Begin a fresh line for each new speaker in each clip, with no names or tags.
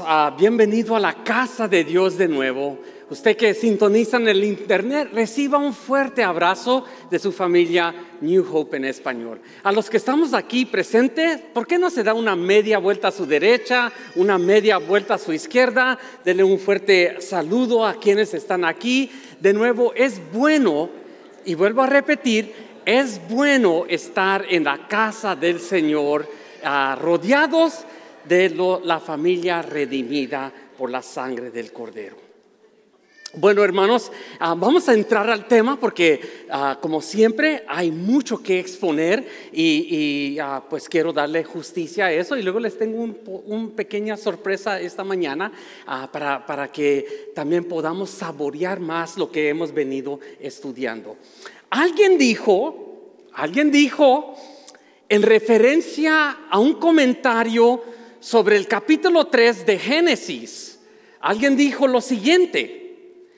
ah, bienvenido a la casa de Dios de nuevo. Usted que sintoniza en el internet, reciba un fuerte abrazo de su familia New Hope en español. A los que estamos aquí presentes, ¿por qué no se da una media vuelta a su derecha, una media vuelta a su izquierda? Denle un fuerte saludo a quienes están aquí. De nuevo, es bueno, y vuelvo a repetir, es bueno estar en la casa del Señor, ah, rodeados de la familia redimida por la sangre del Cordero. Bueno, hermanos, ah, vamos a entrar al tema porque, ah, como siempre, hay mucho que exponer y, ah, pues quiero darle justicia a eso. Y luego les tengo una pequeña sorpresa esta mañana para, para que también podamos saborear más lo que hemos venido estudiando. Alguien dijo, alguien dijo, en referencia a un comentario sobre el capítulo 3 de Génesis, alguien dijo lo siguiente,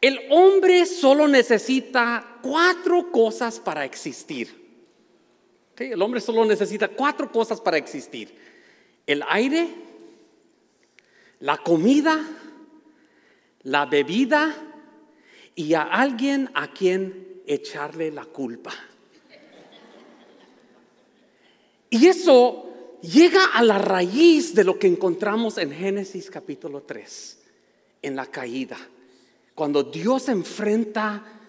el hombre solo necesita cuatro cosas para existir. El hombre solo necesita cuatro cosas para existir. El aire, la comida, la bebida y a alguien a quien echarle la culpa. Y eso llega a la raíz de lo que encontramos en Génesis capítulo 3, en la caída, cuando Dios enfrenta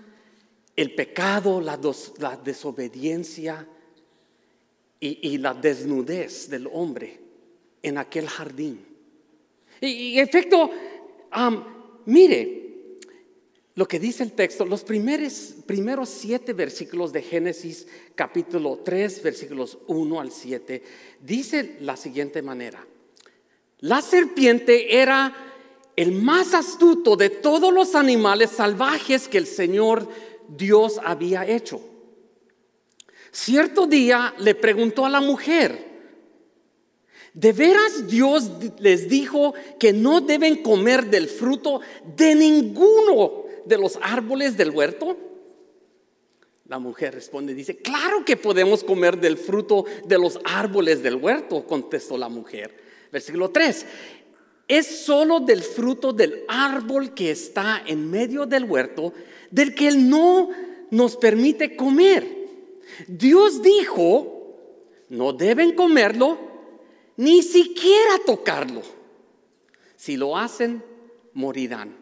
el pecado, la, desobediencia y, la desnudez del hombre en aquel jardín. Y, efecto, mire, lo que dice el texto, los primeros, primeros siete versículos de Génesis capítulo 3, versículos 1 al 7, dice la siguiente manera. La serpiente era el más astuto de todos los animales salvajes que el Señor Dios había hecho. Cierto día le preguntó a la mujer, ¿de veras Dios les dijo que no deben comer del fruto de ninguno de los árboles del huerto? La mujer responde, dice, claro que podemos comer del fruto de los árboles del huerto, contestó la mujer. Versículo 3, es solo del fruto del árbol que está en medio del huerto, del que Él no nos permite comer. Dios dijo, no deben comerlo, ni siquiera tocarlo. Si lo hacen, morirán.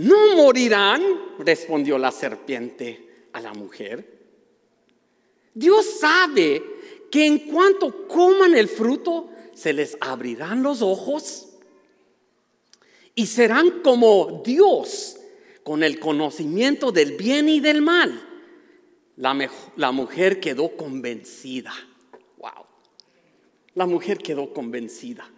No morirán, respondió la serpiente a la mujer. Dios sabe que en cuanto coman el fruto, se les abrirán los ojos y serán como Dios con el conocimiento del bien y del mal. La, mujer quedó convencida. Wow. La mujer quedó convencida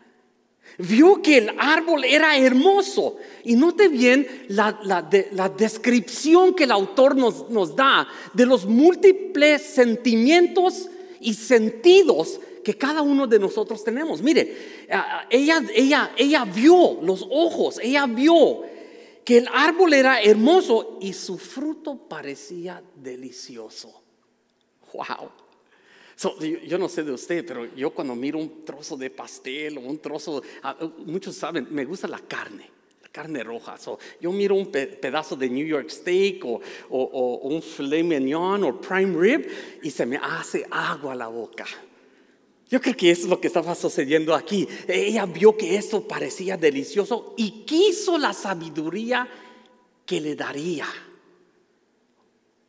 vio que el árbol era hermoso. Y note bien la, descripción que el autor nos, nos, da de los múltiples sentimientos y sentidos que cada uno de nosotros tenemos. Mire, ella, ella, ella vio los ojos, ella vio que el árbol era hermoso y su fruto parecía delicioso. Wow yo, no sé de usted, pero yo cuando miro un trozo de pastel o un trozo, ah, muchos saben, me gusta la carne, la carne roja. yo miro un pedazo de New York steak o, un filet mignon o prime rib y se me hace agua la boca. Yo creo que eso es lo que estaba sucediendo aquí. Ella vio que eso parecía delicioso y quiso la sabiduría que le daría.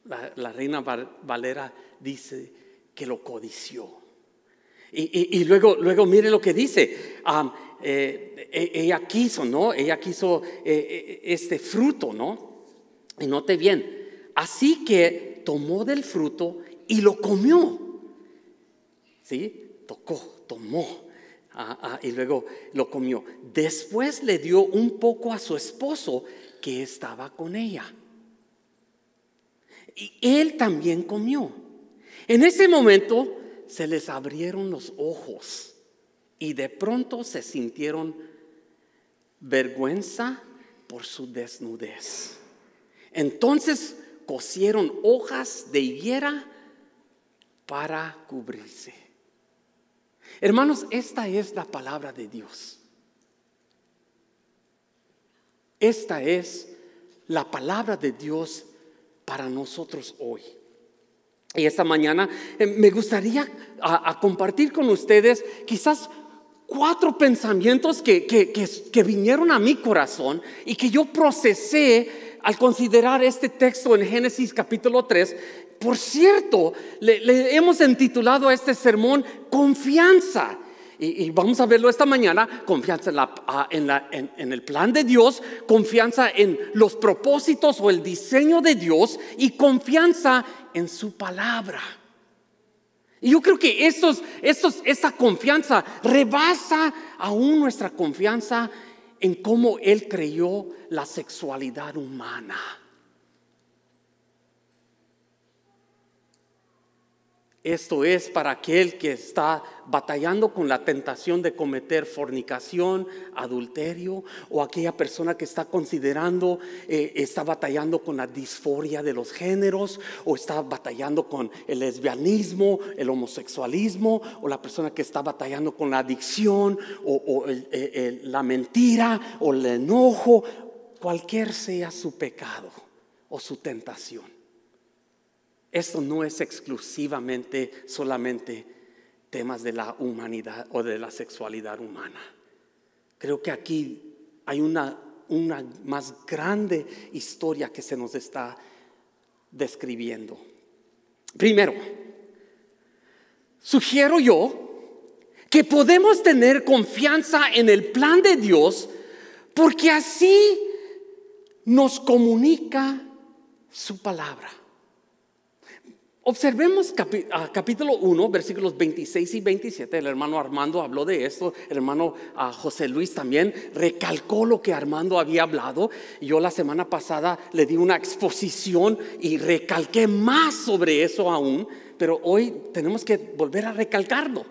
La, la reina Valera dice, que lo codició. Y, luego, luego mire lo que dice. Eh, e, ella quiso, ¿no? Ella quiso eh, eh, este fruto, ¿no? Y note bien. Así que tomó del fruto y lo comió. ¿Sí? Tocó, tomó. Ah, ah, y luego lo comió. Después le dio un poco a su esposo que estaba con ella. Y él también comió. En ese momento se les abrieron los ojos y de pronto se sintieron vergüenza por su desnudez. Entonces cosieron hojas de higuera para cubrirse. Hermanos, esta es la palabra de Dios. Esta es la palabra de Dios para nosotros hoy. Y esta mañana eh, me gustaría compartir con ustedes quizás cuatro pensamientos que, que, vinieron a mi corazón y que yo procesé al considerar este texto en Génesis capítulo 3. Por cierto, le, hemos intitulado a este sermón Confianza. Y, vamos a verlo esta mañana, confianza en, la, en, la, en, el plan de Dios, confianza en los propósitos o el diseño de Dios y confianza en su palabra. Y yo creo que estos, estos, esa confianza rebasa aún nuestra confianza en cómo Él creyó la sexualidad humana. Esto es para aquel que está batallando con la tentación de cometer fornicación, adulterio, o aquella persona que está considerando, eh, está batallando con la disforia de los géneros, o está batallando con el lesbianismo, el homosexualismo, o la persona que está batallando con la adicción, o, la mentira, o el enojo, cualquier sea su pecado o su tentación. Esto no es exclusivamente solamente temas de la humanidad o de la sexualidad humana. Creo que aquí hay una, una más grande historia que se nos está describiendo. Primero, sugiero yo que podemos tener confianza en el plan de Dios porque así nos comunica su palabra. Observemos capítulo 1, versículos 26 y 27. El hermano Armando habló de esto. El hermano José Luis también recalcó lo que Armando había hablado. Yo la semana pasada le di una exposición y recalqué más sobre eso aún. Pero hoy tenemos que volver a recalcarlo.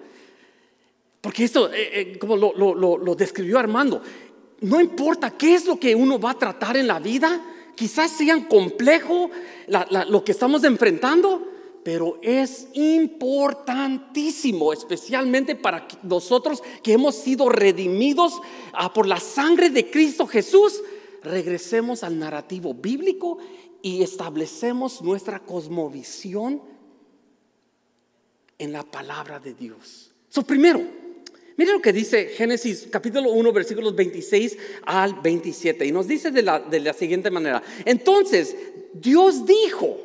Porque esto, eh, eh, como lo, describió Armando, no importa qué es lo que uno va a tratar en la vida, quizás sean complejo lo que estamos enfrentando pero es importantísimo, especialmente para nosotros que hemos sido redimidos ah, por la sangre de Cristo Jesús, regresemos al narrativo bíblico y establecemos nuestra cosmovisión en la palabra de Dios. So, primero, mire lo que dice Génesis capítulo 1, versículos 26 al 27, y nos dice de la, de la siguiente manera, entonces Dios dijo,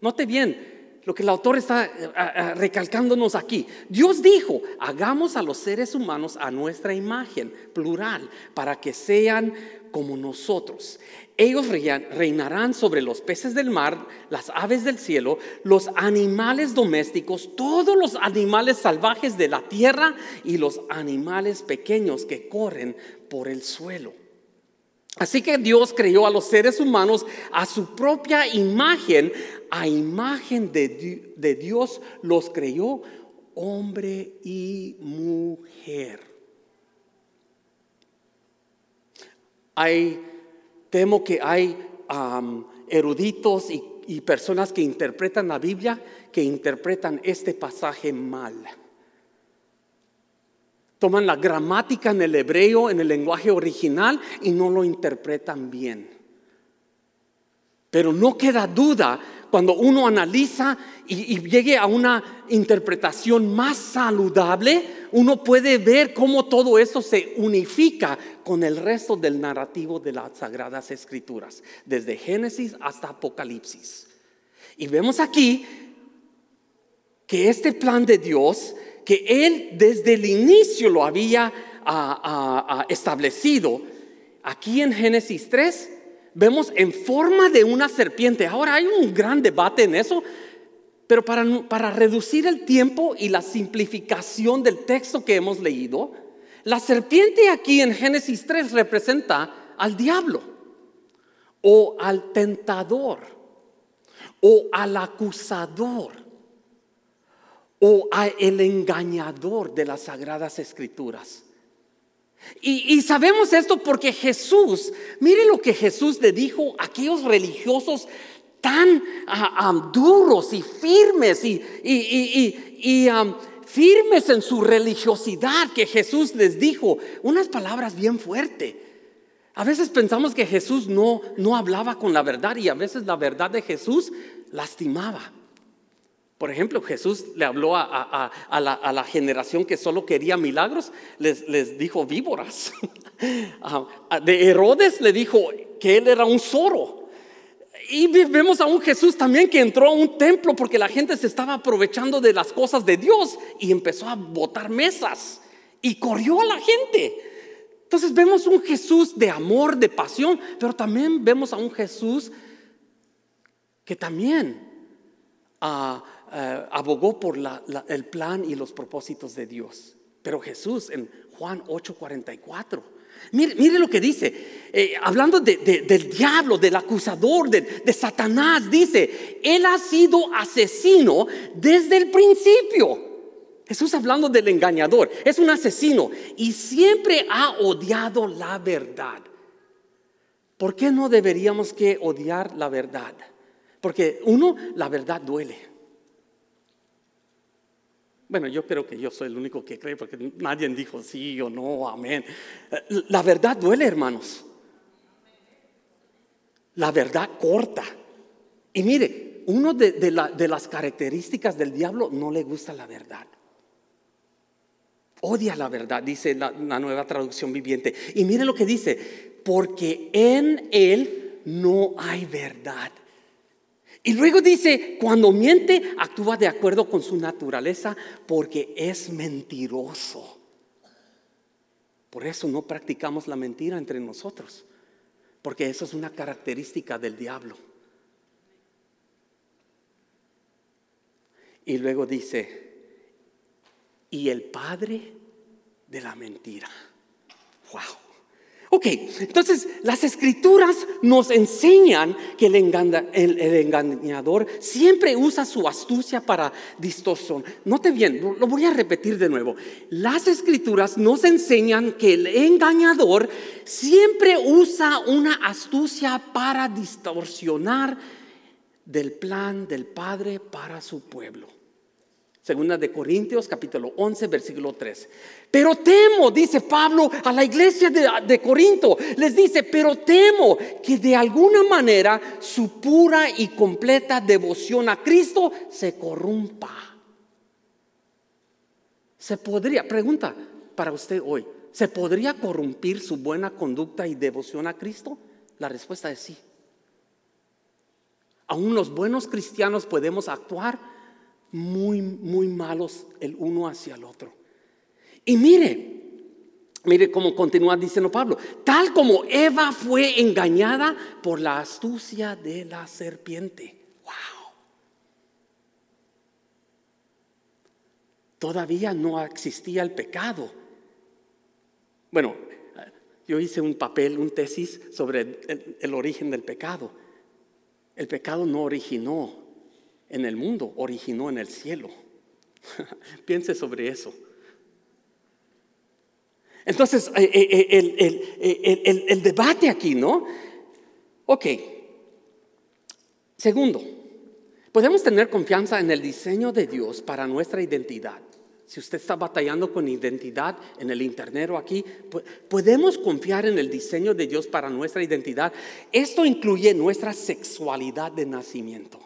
note bien, lo que el autor está eh, recalcándonos aquí. Dios dijo, hagamos a los seres humanos a nuestra imagen, plural, para que sean como nosotros. Ellos reinarán sobre los peces del mar, las aves del cielo, los animales domésticos, todos los animales salvajes de la tierra y los animales pequeños que corren por el suelo. Así que Dios creó a los seres humanos a su propia imagen, a imagen de, Dios los creó hombre y mujer. Hay, temo que hay eruditos y personas que interpretan la Biblia que interpretan este pasaje mal toman la gramática en el hebreo, en el lenguaje original, y no lo interpretan bien. Pero no queda duda cuando uno analiza y, llegue a una interpretación más saludable, uno puede ver cómo todo eso se unifica con el resto del narrativo de las Sagradas Escrituras, desde Génesis hasta Apocalipsis. Y vemos aquí que este plan de Dios que Él desde el inicio lo había establecido. Aquí en Génesis 3 vemos en forma de una serpiente. Ahora hay un gran debate en eso, pero para, para reducir el tiempo y la simplificación del texto que hemos leído, la serpiente aquí en Génesis 3 representa al diablo o al tentador o al acusador o a el engañador de las sagradas escrituras. Y, sabemos esto porque Jesús, mire lo que Jesús le dijo a aquellos religiosos tan ah, duros y firmes y, firmes en su religiosidad que Jesús les dijo unas palabras bien fuertes. A veces pensamos que Jesús no, no hablaba con la verdad y a veces la verdad de Jesús lastimaba. Por ejemplo, Jesús le habló a, la, generación que solo quería milagros, les, les dijo víboras. de Herodes le dijo que él era un zorro. Y vemos a un Jesús también que entró a un templo porque la gente se estaba aprovechando de las cosas de Dios y empezó a botar mesas y corrió a la gente. Entonces vemos un Jesús de amor, de pasión, pero también vemos a un Jesús que también eh, abogó por el plan y los propósitos de Dios. Pero Jesús en Juan 8:44, mire, mire, lo que dice, eh, hablando del diablo, del acusador, de, de Satanás, dice, Él ha sido asesino desde el principio. Jesús hablando del engañador, es un asesino y siempre ha odiado la verdad. ¿Por qué no deberíamos que odiar la verdad? Porque uno, la verdad duele. Bueno, yo creo que yo soy el único que cree porque nadie dijo sí o no, amén. La verdad duele, hermanos. La verdad corta. Y mire, uno de, las características del diablo no le gusta la verdad. Odia la verdad, dice la nueva traducción viviente. Y mire lo que dice, porque en él no hay verdad. Y luego dice, cuando miente, actúa de acuerdo con su naturaleza porque es mentiroso. Por eso no practicamos la mentira entre nosotros, porque eso es una característica del diablo. Y luego dice, y el padre de la mentira. Wow. Ok, entonces las escrituras nos enseñan que el, engañador siempre usa su astucia para distorsión. Note bien, lo voy a repetir de nuevo. Las escrituras nos enseñan que el engañador siempre usa una astucia para distorsionar del plan del Padre para su pueblo. Segunda de Corintios capítulo 11 versículo 3. Pero temo, dice Pablo a la iglesia de, de, Corinto, les dice, pero temo que de alguna manera su pura y completa devoción a Cristo se corrompa. Se podría, pregunta para usted hoy, ¿se podría corrompir su buena conducta y devoción a Cristo? La respuesta es sí. Aún los buenos cristianos podemos actuar muy, muy malos el uno hacia el otro. Y mire, mire cómo continúa diciendo Pablo, tal como Eva fue engañada por la astucia de la serpiente. Wow. Todavía no existía el pecado. Bueno, yo hice un papel, un tesis sobre el origen del pecado. El pecado no originó en el mundo originó en el cielo. Piense sobre eso. Entonces, eh, eh, eh, el, debate aquí, ¿no? Ok. Segundo, podemos tener confianza en el diseño de Dios para nuestra identidad. Si usted está batallando con identidad en el internet o aquí, podemos confiar en el diseño de Dios para nuestra identidad. Esto incluye nuestra sexualidad de nacimiento.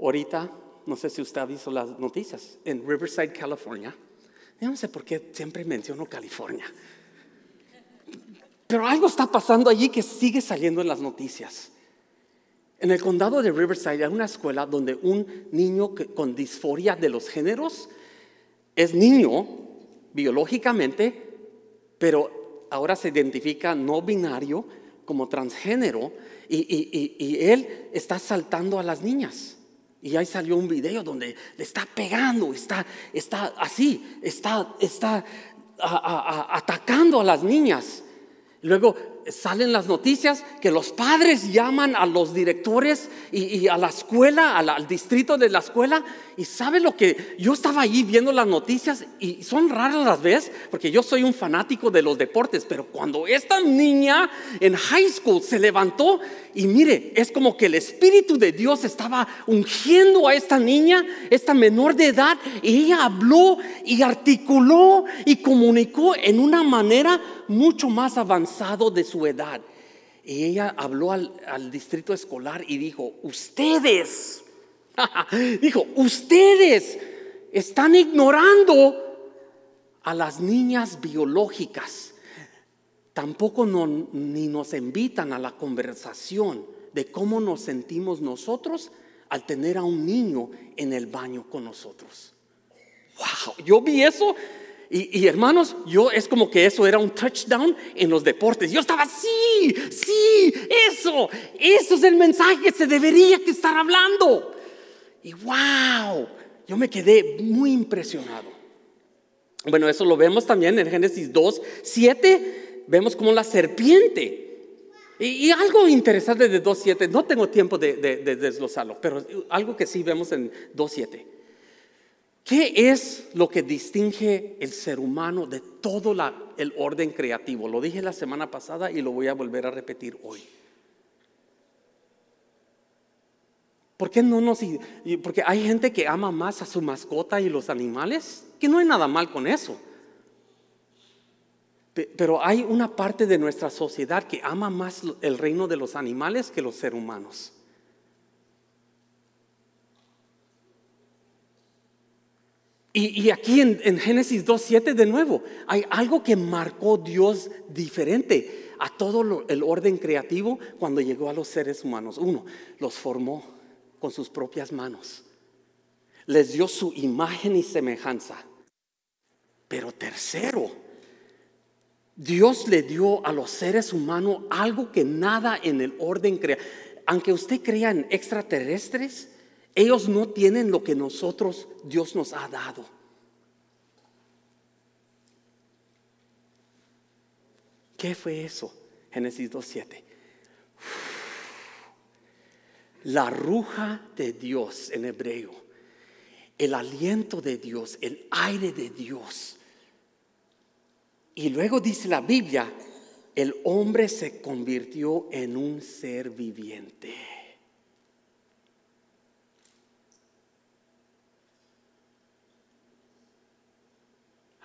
Ahorita, no sé si usted ha visto las noticias, en Riverside, California. Yo no sé por qué siempre menciono California. Pero algo está pasando allí que sigue saliendo en las noticias. En el condado de Riverside hay una escuela donde un niño con disforia de los géneros es niño biológicamente, pero ahora se identifica no binario como transgénero y, y él está saltando a las niñas. Y ahí salió un video donde le está pegando, está, está así, está, está atacando a las niñas. Luego salen las noticias que los padres llaman a los directores y, a la escuela, al, distrito de la escuela. Y sabe lo que yo estaba ahí viendo las noticias y son raras las veces, porque yo soy un fanático de los deportes, pero cuando esta niña en high school se levantó y mire, es como que el Espíritu de Dios estaba ungiendo a esta niña, esta menor de edad, y ella habló y articuló y comunicó en una manera mucho más avanzado de su edad. Y ella habló al, distrito escolar y dijo, ustedes, dijo, ustedes están ignorando a las niñas biológicas. Tampoco ni nos invitan a la conversación de cómo nos sentimos nosotros al tener a un niño en el baño con nosotros. Wow, yo vi eso y, hermanos, yo es como que eso era un touchdown en los deportes. Yo estaba, sí, sí, eso, eso es el mensaje que se debería que estar hablando. Y wow, yo me quedé muy impresionado. Bueno, eso lo vemos también en Génesis 2, 7, vemos como la serpiente. Y, algo interesante de 2.7, no tengo tiempo de, de desglosarlo, pero algo que sí vemos en 2.7 ¿Qué es lo que distingue el ser humano de todo el orden creativo? Lo dije la semana pasada y lo voy a volver a repetir hoy. ¿Por qué no nos.? Porque hay gente que ama más a su mascota y los animales, que no hay nada mal con eso. Pero hay una parte de nuestra sociedad que ama más el reino de los animales que los seres humanos. Y, aquí en, Génesis 2.7 de nuevo, hay algo que marcó Dios diferente a todo el orden creativo cuando llegó a los seres humanos. Uno, los formó con sus propias manos. Les dio su imagen y semejanza. Pero tercero, Dios le dio a los seres humanos algo que nada en el orden crea. Aunque usted crea en extraterrestres, ellos no tienen lo que nosotros, Dios nos ha dado. ¿Qué fue eso? Génesis 2.7. La ruja de Dios en hebreo, el aliento de Dios, el aire de Dios. Y luego dice la Biblia, el hombre se convirtió en un ser viviente.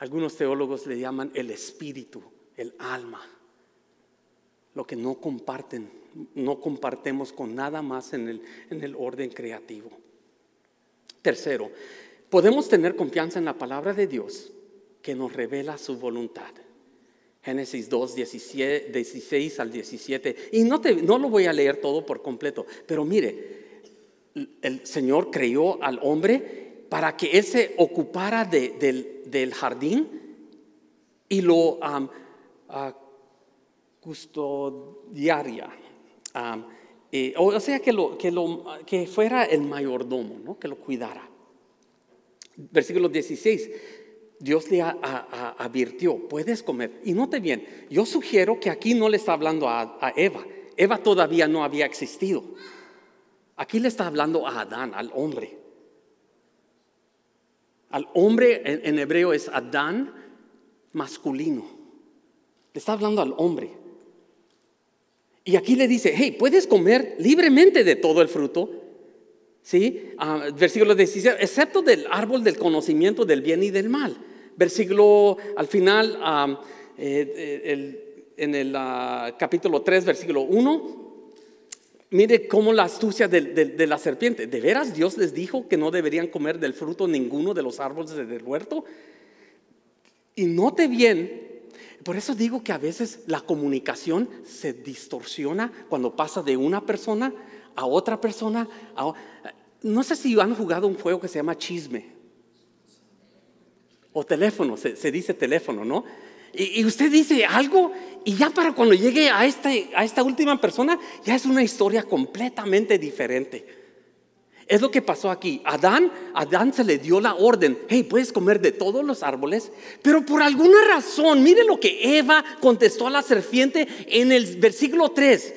Algunos teólogos le llaman el espíritu, el alma, lo que no comparten, no compartemos con nada más en el, en el orden creativo. Tercero, podemos tener confianza en la palabra de Dios que nos revela su voluntad. Génesis 2, 16 al 17. Y no, te, no lo voy a leer todo por completo, pero mire, el Señor creó al hombre para que Él se ocupara del, del jardín y lo custodiaria. Eh, o sea, que, lo, que, lo, que fuera el mayordomo, ¿no? que lo cuidara. Versículo 16. Dios le advirtió, puedes comer. Y note bien, yo sugiero que aquí no le está hablando a, a Eva. Eva todavía no había existido. Aquí le está hablando a Adán, al hombre. Al hombre en, hebreo es Adán masculino. Le está hablando al hombre. Y aquí le dice, hey, puedes comer libremente de todo el fruto. ¿Sí? Ah, versículo 16, excepto del árbol del conocimiento del bien y del mal. Versículo al final, ah, eh, en el ah, capítulo 3, versículo 1, Mire cómo la astucia de, la serpiente. ¿De veras Dios les dijo que no deberían comer del fruto ninguno de los árboles del huerto? Y note bien, por eso digo que a veces la comunicación se distorsiona cuando pasa de una persona a otra persona. no sé si han jugado un juego que se llama chisme. O teléfono, se dice teléfono, ¿no? Y, usted dice algo y ya para cuando llegue a esta, a esta última persona ya es una historia completamente diferente. Es lo que pasó aquí. Adán, Adán se le dio la orden, hey, puedes comer de todos los árboles, pero por alguna razón, mire lo que Eva contestó a la serpiente en el versículo 3.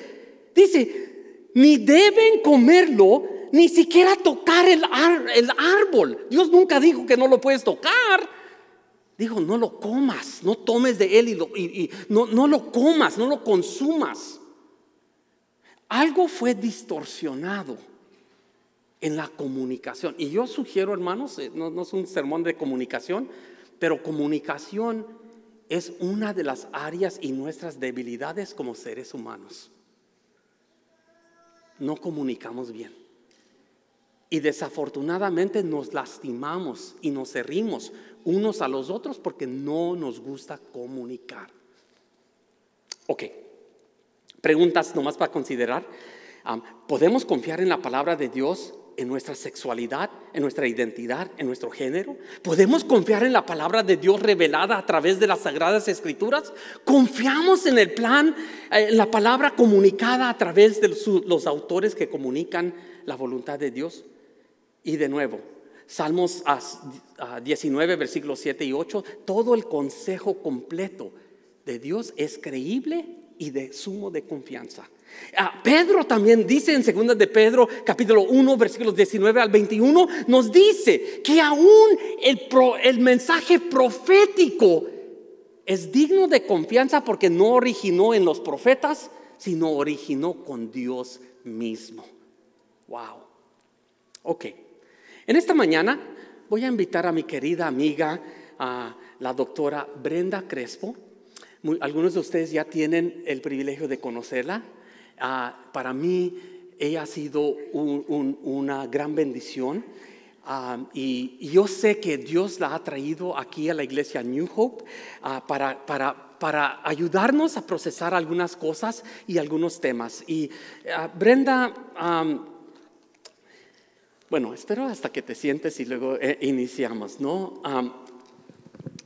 Dice, ni deben comerlo, ni siquiera tocar el, el árbol. Dios nunca dijo que no lo puedes tocar. Dijo, no lo comas, no tomes de él y, y no, no lo comas, no lo consumas. Algo fue distorsionado en la comunicación. Y yo sugiero, hermanos, eh, no, es un sermón de comunicación, pero comunicación es una de las áreas y nuestras debilidades como seres humanos. No comunicamos bien. Y desafortunadamente nos lastimamos y nos herimos unos a los otros porque no nos gusta comunicar. Ok, preguntas nomás para considerar. ¿Podemos confiar en la palabra de Dios en nuestra sexualidad, en nuestra identidad, en nuestro género? ¿Podemos confiar en la palabra de Dios revelada a través de las sagradas escrituras? ¿Confiamos en el plan, en la palabra comunicada a través de los, autores que comunican la voluntad de Dios? Y de nuevo, Salmos 19, versículos 7 y 8, todo el consejo completo de Dios es creíble y de sumo de confianza. Ah, Pedro también dice en 2 de Pedro capítulo 1 versículos 19 al 21 nos dice que aún el, el mensaje profético es digno de confianza porque no originó en los profetas, sino originó con Dios mismo. Wow. Ok. En esta mañana voy a invitar a mi querida amiga, a la doctora Brenda Crespo. algunos de ustedes ya tienen el privilegio de conocerla. Ah, para mí ella ha sido una gran bendición ah, y, yo sé que Dios la ha traído aquí a la iglesia New Hope ah, para, para, para, ayudarnos a procesar algunas cosas y algunos temas. Y Brenda, bueno, espero hasta que te sientes y luego eh, iniciamos, ¿no?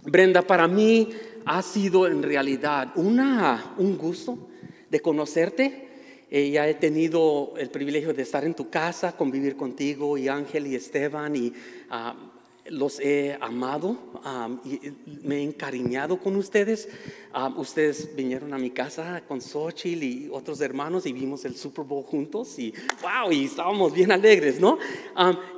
Brenda, para mí ha sido en realidad un gusto de conocerte eh, ya he tenido el privilegio de estar en tu casa, convivir contigo y Ángel y Esteban y ah, los he amado y me he encariñado con ustedes. ustedes vinieron a mi casa con Xochitl y otros hermanos y vimos el Super Bowl juntos y wow, y estábamos bien alegres, ¿no?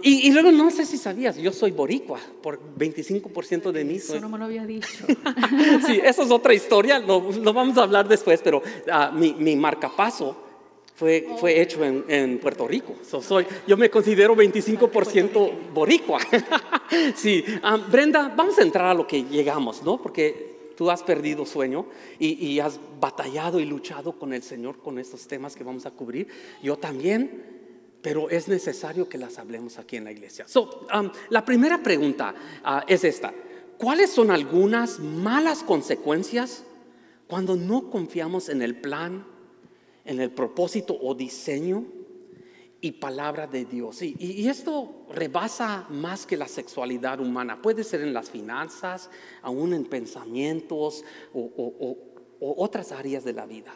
y, luego no sé si sabías, yo soy boricua, por 25% de mí.
Eso no me lo había dicho.
sí, eso es otra historia, lo, vamos a hablar después, pero ah, mi, mi marcapaso fue, fue hecho en, en Puerto Rico. soy, yo me considero 25% boricua. sí, ah, Brenda, vamos a entrar a lo que llegamos, ¿no? Porque tú has perdido sueño y, y, has batallado y luchado con el Señor con estos temas que vamos a cubrir. Yo también, pero es necesario que las hablemos aquí en la iglesia. So, um, la primera pregunta ah, es esta. ¿Cuáles son algunas malas consecuencias cuando no confiamos en el plan en el propósito o diseño y palabra de Dios. Y, esto rebasa más que la sexualidad humana. Puede ser en las finanzas, aún en pensamientos o, otras áreas de la vida.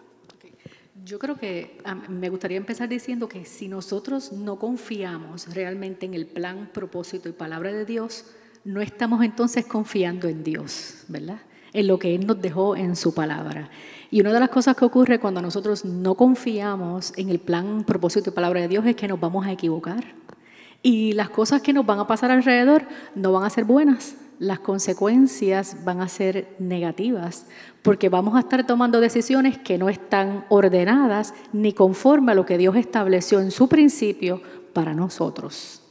Yo creo que me gustaría empezar diciendo que si nosotros no confiamos realmente en el plan, propósito y palabra de Dios, no estamos entonces confiando en Dios, ¿verdad? En lo que Él nos dejó en su palabra. Y una de las cosas que ocurre cuando nosotros no confiamos en el plan, propósito y palabra de Dios es que nos vamos a equivocar. Y las cosas que nos van a pasar alrededor no van a ser buenas. Las consecuencias van a ser negativas porque vamos a estar tomando decisiones que no están ordenadas ni conforme a lo que Dios estableció en su principio para nosotros.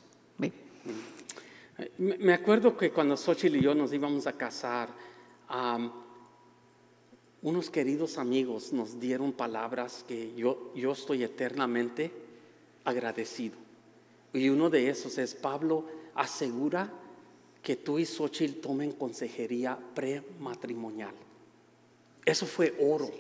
Me acuerdo que cuando Xochitl y yo nos íbamos a casar, unos queridos amigos nos dieron palabras que yo, yo estoy eternamente agradecido. Y uno de esos es, Pablo, asegura que tú y Xochitl tomen consejería prematrimonial. Eso fue oro.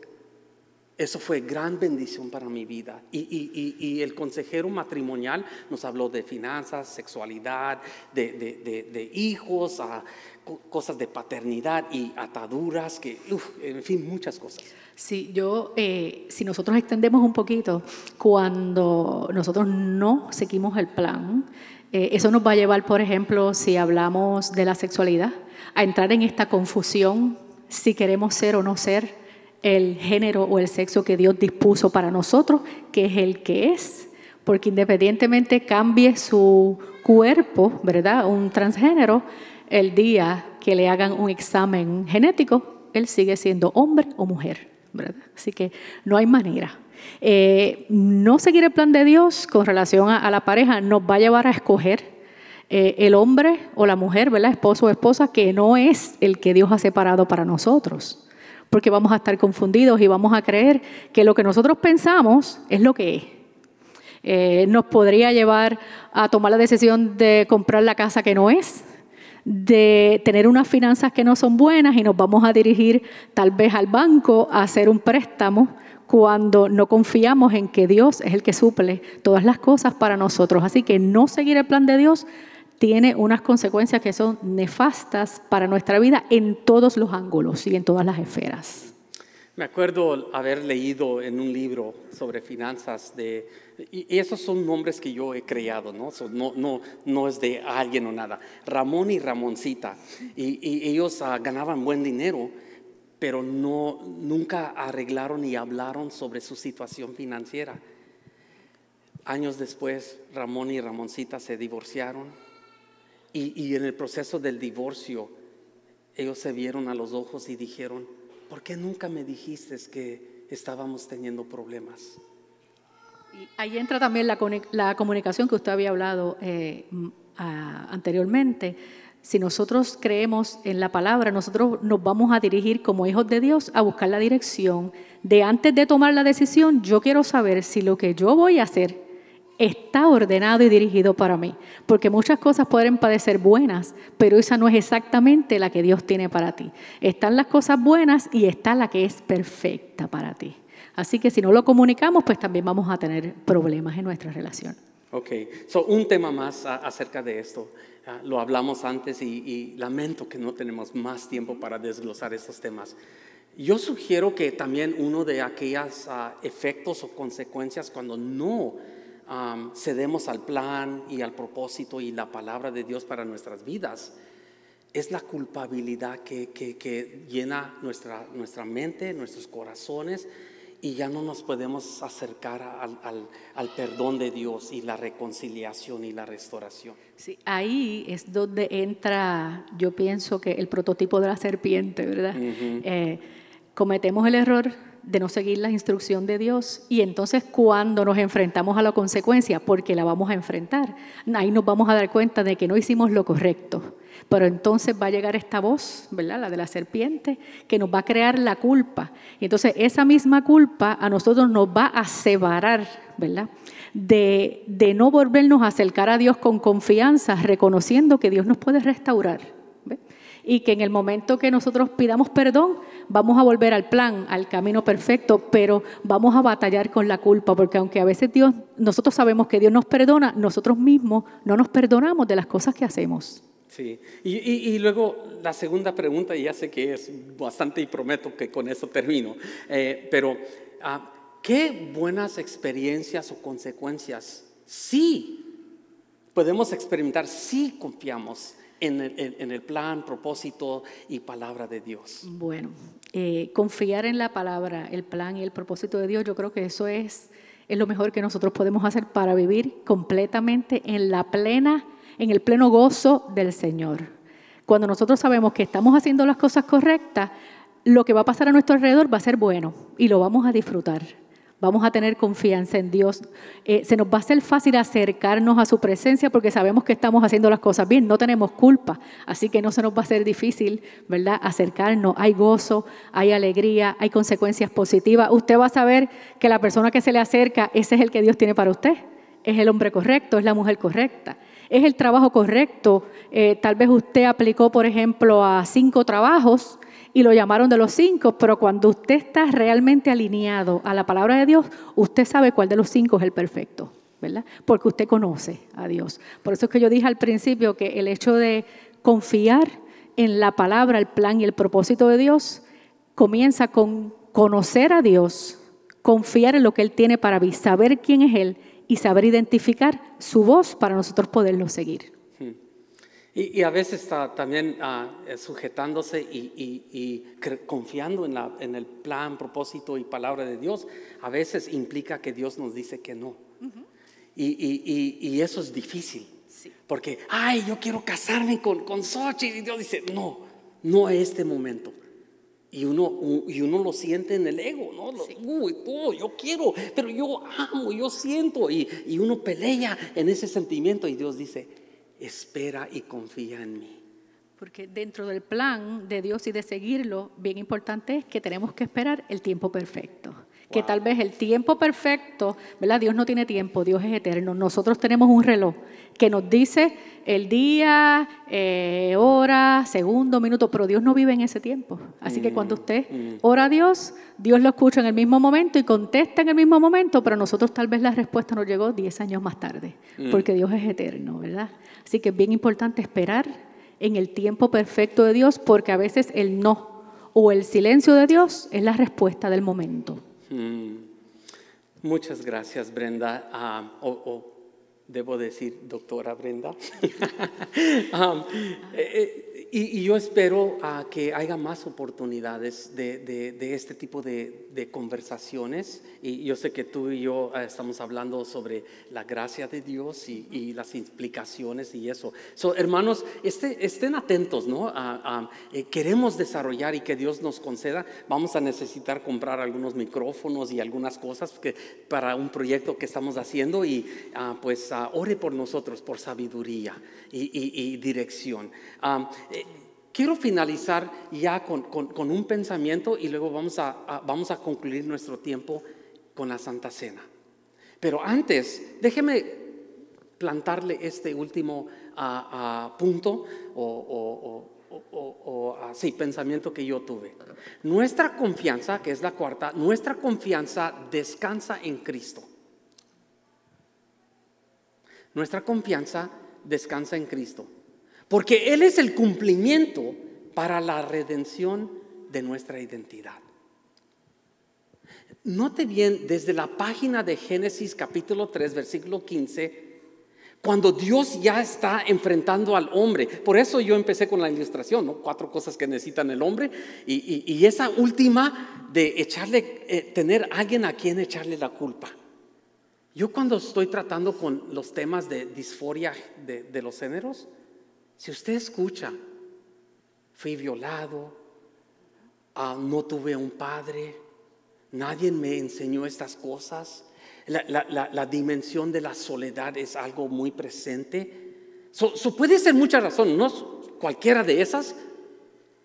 Eso fue gran bendición para mi vida. Y, y- y- el consejero matrimonial nos habló de finanzas, sexualidad, de, de- de- hijos, cosas de paternidad y ataduras, que, uf, en fin, muchas cosas.
Sí, yo, eh, si nosotros extendemos un poquito, cuando nosotros no seguimos el plan, eh, eso nos va a llevar, por ejemplo, si hablamos de la sexualidad, a entrar en esta confusión si queremos ser o no ser el género o el sexo que Dios dispuso para nosotros, que es el que es, porque independientemente cambie su cuerpo, ¿verdad? Un transgénero, el día que le hagan un examen genético, él sigue siendo hombre o mujer, ¿verdad? Así que no hay manera. Eh, no seguir el plan de Dios con relación a, la pareja nos va a llevar a escoger eh, el hombre o la mujer, ¿verdad? Esposo o esposa, que no es el que Dios ha separado para nosotros. Porque vamos a estar confundidos y vamos a creer que lo que nosotros pensamos es lo que es. Eh, nos podría llevar a tomar la decisión de comprar la casa que no es, de tener unas finanzas que no son buenas y nos vamos a dirigir tal vez al banco a hacer un préstamo cuando no confiamos en que Dios es el que suple todas las cosas para nosotros. Así que no seguir el plan de Dios tiene unas consecuencias que son nefastas para nuestra vida en todos los ángulos y en todas las esferas.
Me acuerdo haber leído en un libro sobre finanzas de, y esos son nombres que yo he creado, ¿no? So, no, no, no es de alguien o nada. Ramón y Ramoncita, y, y ellos ah, ganaban buen dinero, pero no, nunca arreglaron y hablaron sobre su situación financiera. Años después, Ramón y Ramoncita se divorciaron y, y en el proceso del divorcio, ellos se vieron a los ojos y dijeron, ¿por qué nunca me dijiste que estábamos teniendo problemas?
Y ahí entra también la, la comunicación que usted había hablado eh, a- anteriormente. Si nosotros creemos en la palabra, nosotros nos vamos a dirigir como hijos de Dios a buscar la dirección de antes de tomar la decisión, yo quiero saber si lo que yo voy a hacer está ordenado y dirigido para mí. Porque muchas cosas pueden parecer buenas, pero esa no es exactamente la que Dios tiene para ti. Están las cosas buenas y está la que es perfecta para ti. Así que si no lo comunicamos, pues también vamos a tener problemas en nuestra relación.
Ok, so, un tema más acerca de esto. Ah, lo hablamos antes y, y lamento que no tenemos más tiempo para desglosar estos temas. Yo sugiero que también uno de aquellos ah, efectos o consecuencias cuando no am, cedemos al plan y al propósito y la palabra de Dios para nuestras vidas es la culpabilidad que, que- que llena nuestra, nuestra mente, nuestros corazones, y ya no nos podemos acercar al, al- al perdón de Dios y la reconciliación y la restauración.
Sí, ahí es donde entra, yo pienso que el prototipo de la serpiente, ¿verdad? Eh, cometemos el error de no seguir la instrucción de Dios y entonces cuando nos enfrentamos a la consecuencia, porque la vamos a enfrentar, ahí nos vamos a dar cuenta de que no hicimos lo correcto. Pero entonces va a llegar esta voz, ¿verdad? La de la serpiente, que nos va a crear la culpa. Y entonces esa misma culpa a nosotros nos va a separar, ¿verdad? De, de no volvernos a acercar a Dios con confianza, reconociendo que Dios nos puede restaurar. Y que en el momento que nosotros pidamos perdón, vamos a volver al plan, al camino perfecto, pero vamos a batallar con la culpa, porque aunque a veces Dios, nosotros sabemos que Dios nos perdona, nosotros mismos no nos perdonamos de las cosas que hacemos.
Sí, y, y- y luego la segunda pregunta, y ya sé que es bastante y prometo que con eso termino, eh, pero ah, ¿qué buenas experiencias o consecuencias sí podemos experimentar si confiamos en el, en- el plan, propósito y palabra de Dios?
Bueno, eh, confiar en la palabra, el plan y el propósito de Dios, yo creo que eso es, es lo mejor que nosotros podemos hacer para vivir completamente en la plena, en el pleno gozo del Señor. Cuando nosotros sabemos que estamos haciendo las cosas correctas, lo que va a pasar a nuestro alrededor va a ser bueno y lo vamos a disfrutar. Vamos a tener confianza en Dios. Eh, se nos va a hacer fácil acercarnos a su presencia porque sabemos que estamos haciendo las cosas bien, no tenemos culpa, así que no se nos va a hacer difícil, ¿verdad? Acercarnos. Hay gozo, hay alegría, hay consecuencias positivas. Usted va a saber que la persona que se le acerca, ese es el que Dios tiene para usted. Es el hombre correcto, es la mujer correcta, es el trabajo correcto. Eh, tal vez usted aplicó, por ejemplo, a cinco trabajos y lo llamaron de los cinco, pero cuando usted está realmente alineado a la palabra de Dios, usted sabe cuál de los cinco es el perfecto, ¿verdad? Porque usted conoce a Dios. Por eso es que yo dije al principio que el hecho de confiar en la palabra, el plan y el propósito de Dios comienza con conocer a Dios, confiar en lo que Él tiene para mí, saber quién es Él y saber identificar su voz para nosotros poderlo seguir.
Y, a veces está también eh, sujetándose y, confiando en, la, en, el plan, propósito y palabra de Dios, a veces implica que Dios nos dice que no. y, eso es difícil. Porque, ay, yo quiero casarme con, con Xochitl. Y Dios dice, no, no es este momento. Y uno, y uno lo siente en el ego, ¿no? Uy, yo quiero, pero yo amo, yo siento. Y, y uno pelea en ese sentimiento. Y Dios dice, espera y confía en mí.
Porque dentro del plan de Dios y de seguirlo, bien importante es que tenemos que esperar el tiempo perfecto. Que tal vez el tiempo perfecto, ¿verdad? Dios no tiene tiempo, Dios es eterno. Nosotros tenemos un reloj que nos dice el día, eh, hora, segundo, minuto, pero Dios no vive en ese tiempo. Así que cuando mm, usted mm. ora a Dios, Dios lo escucha en el mismo momento y contesta en el mismo momento, pero nosotros tal vez la respuesta nos llegó 10 años más tarde, mm. porque Dios es eterno, ¿verdad? Así que es bien importante esperar en el tiempo perfecto de Dios, porque a veces el no o el silencio de Dios es la respuesta del momento.
Mm. Muchas gracias, Brenda. Ah, o, debo decir, doctora Brenda. Um, eh, eh, y, yo espero uh, que haya más oportunidades de, de, este tipo de, de, conversaciones. Y yo sé que tú y yo uh, estamos hablando sobre la gracia de Dios y, y las implicaciones y eso. So, hermanos, este, estén atentos, ¿no? Uh, queremos desarrollar y que Dios nos conceda. Vamos a necesitar comprar algunos micrófonos y algunas cosas que, para un proyecto que estamos haciendo. Y pues ore por nosotros, por sabiduría y, y dirección. Eh, quiero finalizar ya con, un pensamiento y luego vamos a, vamos a concluir nuestro tiempo con la Santa Cena. Pero antes, déjeme plantarle este último punto o, o, pensamiento que yo tuve. Nuestra confianza, que es la cuarta, nuestra confianza descansa en Cristo. Nuestra confianza descansa en Cristo. Porque Él es el cumplimiento para la redención de nuestra identidad. Note bien desde la página de Génesis capítulo 3, versículo 15, cuando Dios ya está enfrentando al hombre. Por eso yo empecé con la ilustración, cuatro cosas que necesitan el hombre. Y, esa última de echarle, eh, tener alguien a quien echarle la culpa. Yo cuando estoy tratando con los temas de disforia de los géneros, si usted escucha, fui violado, ah, no tuve un padre, nadie me enseñó estas cosas, la, dimensión de la soledad es algo muy presente. Puede ser muchas razones, no cualquiera de esas,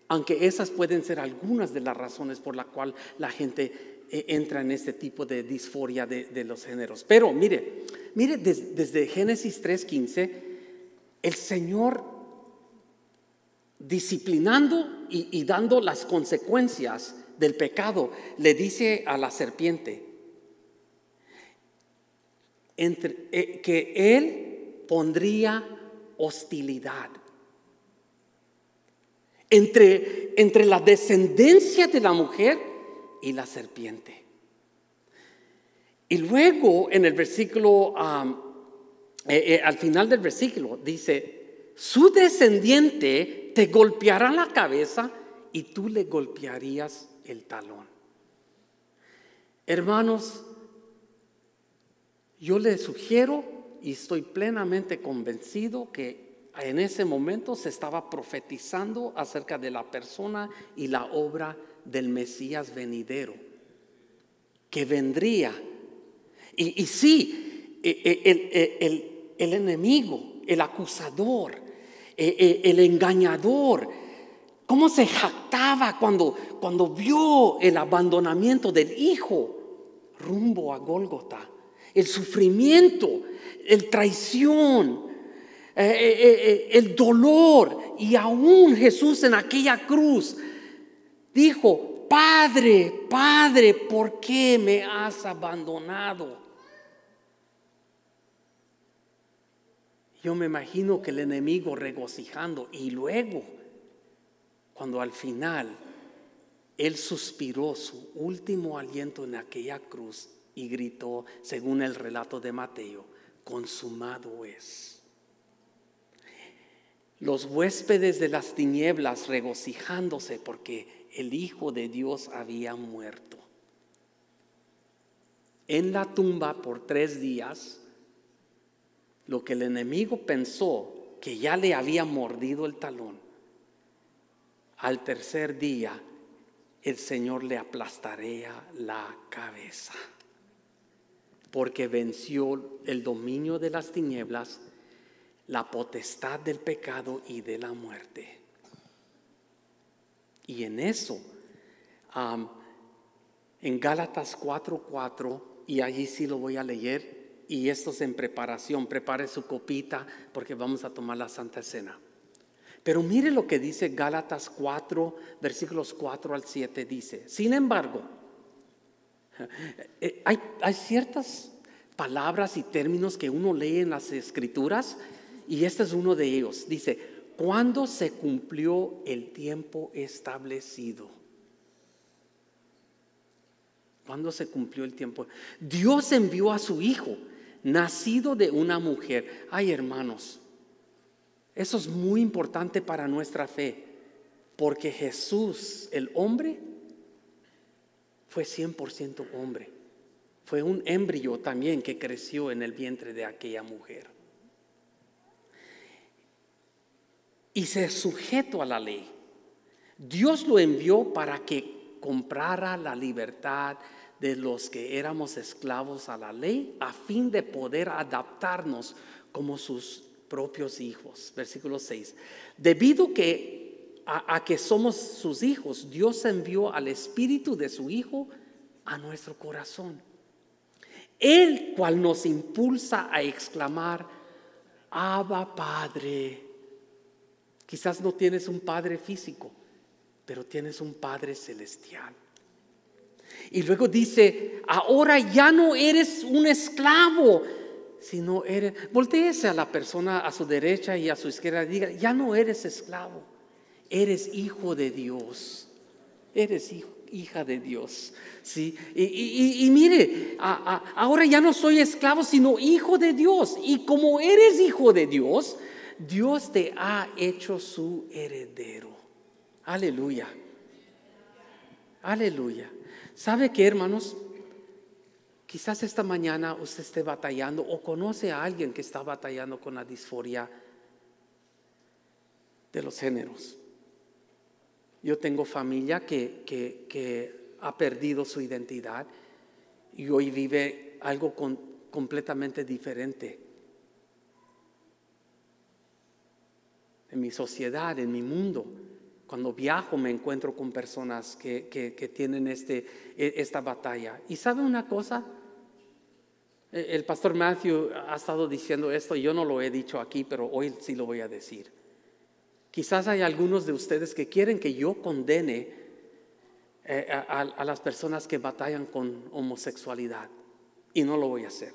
aunque esas pueden ser algunas de las razones por las cuales la gente eh, entra en este tipo de disforia de, los géneros. Pero mire, mire desde Génesis 3.15, el Señor disciplinando y, dando las consecuencias del pecado, le dice a la serpiente eh, que él pondría hostilidad entre, entre la descendencia de la mujer y la serpiente. Y luego en el versículo, eh, eh, al final del versículo, dice, su descendiente te golpeará la cabeza y tú le golpearías el talón. Hermanos, yo les sugiero y estoy plenamente convencido que en ese momento se estaba profetizando acerca de la persona y la obra del Mesías venidero, que vendría. Y, sí, e, e, el, el enemigo, el acusador, eh, eh, el engañador, cómo se jactaba cuando, cuando vio el abandonamiento del hijo rumbo a Gólgota, el sufrimiento, el traición, eh, el dolor. Y aún Jesús en aquella cruz Dijo, Padre, Padre, ¿por qué me has abandonado? Yo me imagino que el enemigo regocijando y luego, cuando al final él suspiró su último aliento en aquella cruz y gritó, según el relato de Mateo, consumado es. Los huéspedes de las tinieblas regocijándose porque el Hijo de Dios había muerto. En la tumba por tres días, lo que el enemigo pensó que ya le había mordido el talón, al tercer día el Señor le aplastaría la cabeza, porque venció el dominio de las tinieblas, la potestad del pecado y de la muerte. Y en eso, en Gálatas 4:4, y allí sí lo voy a leer, y esto es en preparación. Prepare su copita porque vamos a tomar la Santa Cena. Pero mire lo que dice Gálatas 4, versículos 4 al 7. Dice, sin embargo, eh, hay, ciertas palabras y términos que uno lee en las escrituras y este es uno de ellos. Dice, ¿cuándo se cumplió el tiempo establecido? ¿Cuándo se cumplió el tiempo? Dios envió a su Hijo nacido de una mujer. Ay, hermanos, eso es muy importante para nuestra fe, porque Jesús, el hombre, fue 100% hombre. Fue un embrio también que creció en el vientre de aquella mujer. Y se sujeto a la ley. Dios lo envió para que comprara la libertad de los que éramos esclavos a la ley a fin de poder adaptarnos como sus propios hijos. Versículo 6. Debido que a, que somos sus hijos, Dios envió al espíritu de su hijo a nuestro corazón. El cual nos impulsa a exclamar, Abba Padre. Quizás no tienes un Padre físico, pero tienes un Padre celestial. Y luego dice, ahora ya no eres un esclavo, sino eres, volteese a la persona a su derecha y a su izquierda, diga, ya no eres esclavo, eres hijo de Dios, eres hija de Dios. ¿sí? Y, mire, ahora ya no soy esclavo, sino hijo de Dios. Y como eres hijo de Dios, Dios te ha hecho su heredero. Aleluya. Aleluya. ¿Sabe qué, hermanos? Quizás esta mañana usted esté batallando o conoce a alguien que está batallando con la disforia de los géneros. Yo tengo familia que, que, ha perdido su identidad y hoy vive algo completamente diferente. En mi sociedad, en mi mundo. Cuando viajo me encuentro con personas que, tienen este, e, esta batalla. ¿Y sabe una cosa? E, el pastor Matthew ha estado diciendo esto, yo no lo he dicho aquí, pero hoy sí lo voy a decir. Quizás hay algunos de ustedes que quieren que yo condene eh, a, las personas que batallan con homosexualidad, y no lo voy a hacer.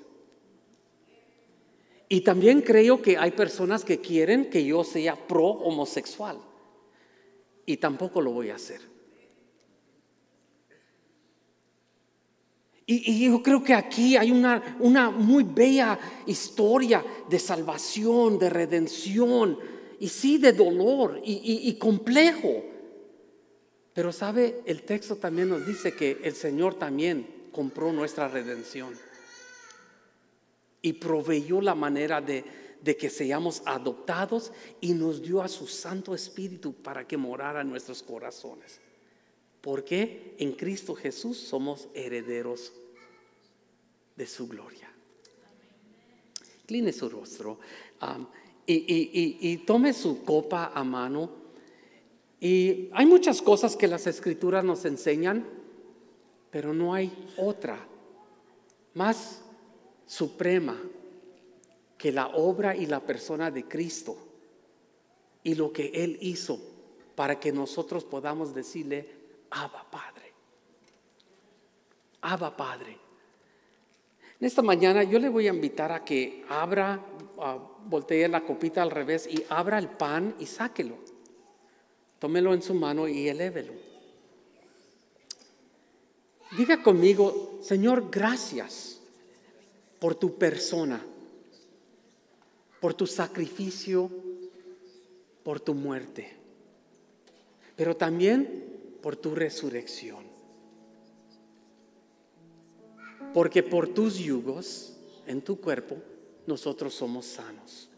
Y también creo que hay personas que quieren que yo sea pro homosexual y tampoco lo voy a hacer. Y, yo creo que aquí hay una, muy bella historia de salvación, de redención, y sí de dolor y complejo. Pero sabe, el texto también nos dice que el Señor también compró nuestra redención y proveyó la manera de, de que seamos adoptados y nos dio a su Santo Espíritu para que morara en nuestros corazones. Porque en Cristo Jesús somos herederos de su gloria. Cline su rostro y, tome su copa a mano. Y hay muchas cosas que las escrituras nos enseñan, pero no hay otra más suprema que la obra y la persona de Cristo y lo que Él hizo para que nosotros podamos decirle, Abba Padre. Abba Padre. En esta mañana yo le voy a invitar a que abra, voltee la copita al revés y abra el pan y sáquelo. Tómelo en su mano y elévelo. Diga conmigo, Señor, gracias por tu persona, por tu sacrificio, por tu muerte, pero también por tu resurrección. Porque por tus yugos en tu cuerpo nosotros somos sanos.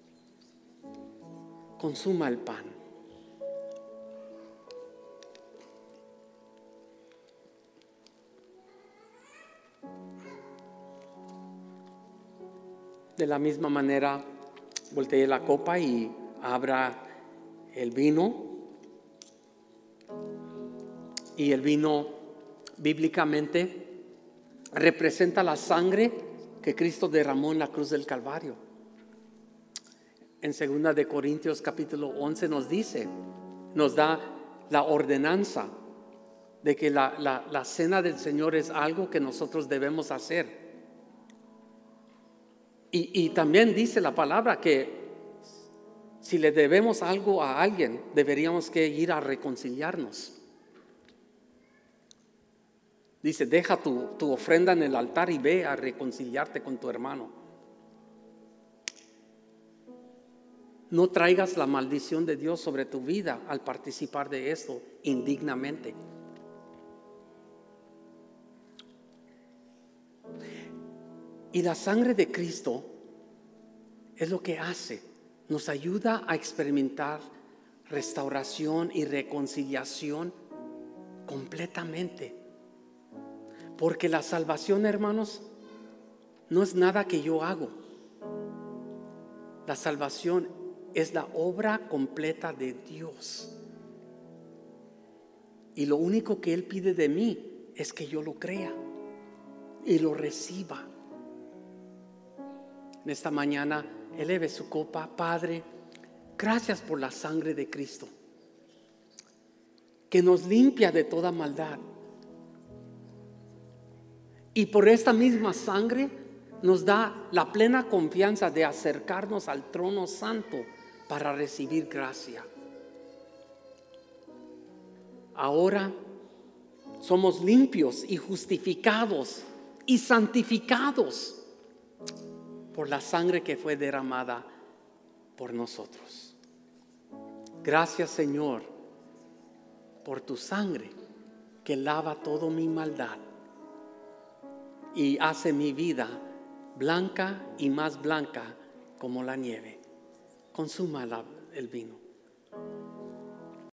Consuma el pan. De la misma manera, voltee la copa y abra el vino. Y el vino bíblicamente representa la sangre que Cristo derramó en la cruz del Calvario. En 2 de Corintios capítulo 11 nos dice, nos da la ordenanza de que la, la cena del Señor es algo que nosotros debemos hacer. Y, también dice la palabra que si le debemos algo a alguien, deberíamos que ir a reconciliarnos. Dice, deja tu, tu, ofrenda en el altar y ve a reconciliarte con tu hermano. No traigas la maldición de Dios sobre tu vida al participar de esto indignamente. Y la sangre de Cristo es lo que hace, nos ayuda a experimentar restauración y reconciliación completamente. Porque la salvación, hermanos, no es nada que yo hago. La salvación es la obra completa de Dios. Y lo único que Él pide de mí es que yo lo crea y lo reciba esta mañana eleve su copa. Padre, gracias por la sangre de Cristo, que nos limpia de toda maldad. Y por esta misma sangre nos da la plena confianza de acercarnos al trono santo para recibir gracia. Ahora somos limpios y justificados y santificados por la sangre que fue derramada por nosotros. Gracias Señor por tu sangre que lava toda mi maldad y hace mi vida blanca y más blanca como la nieve. Consuma el vino.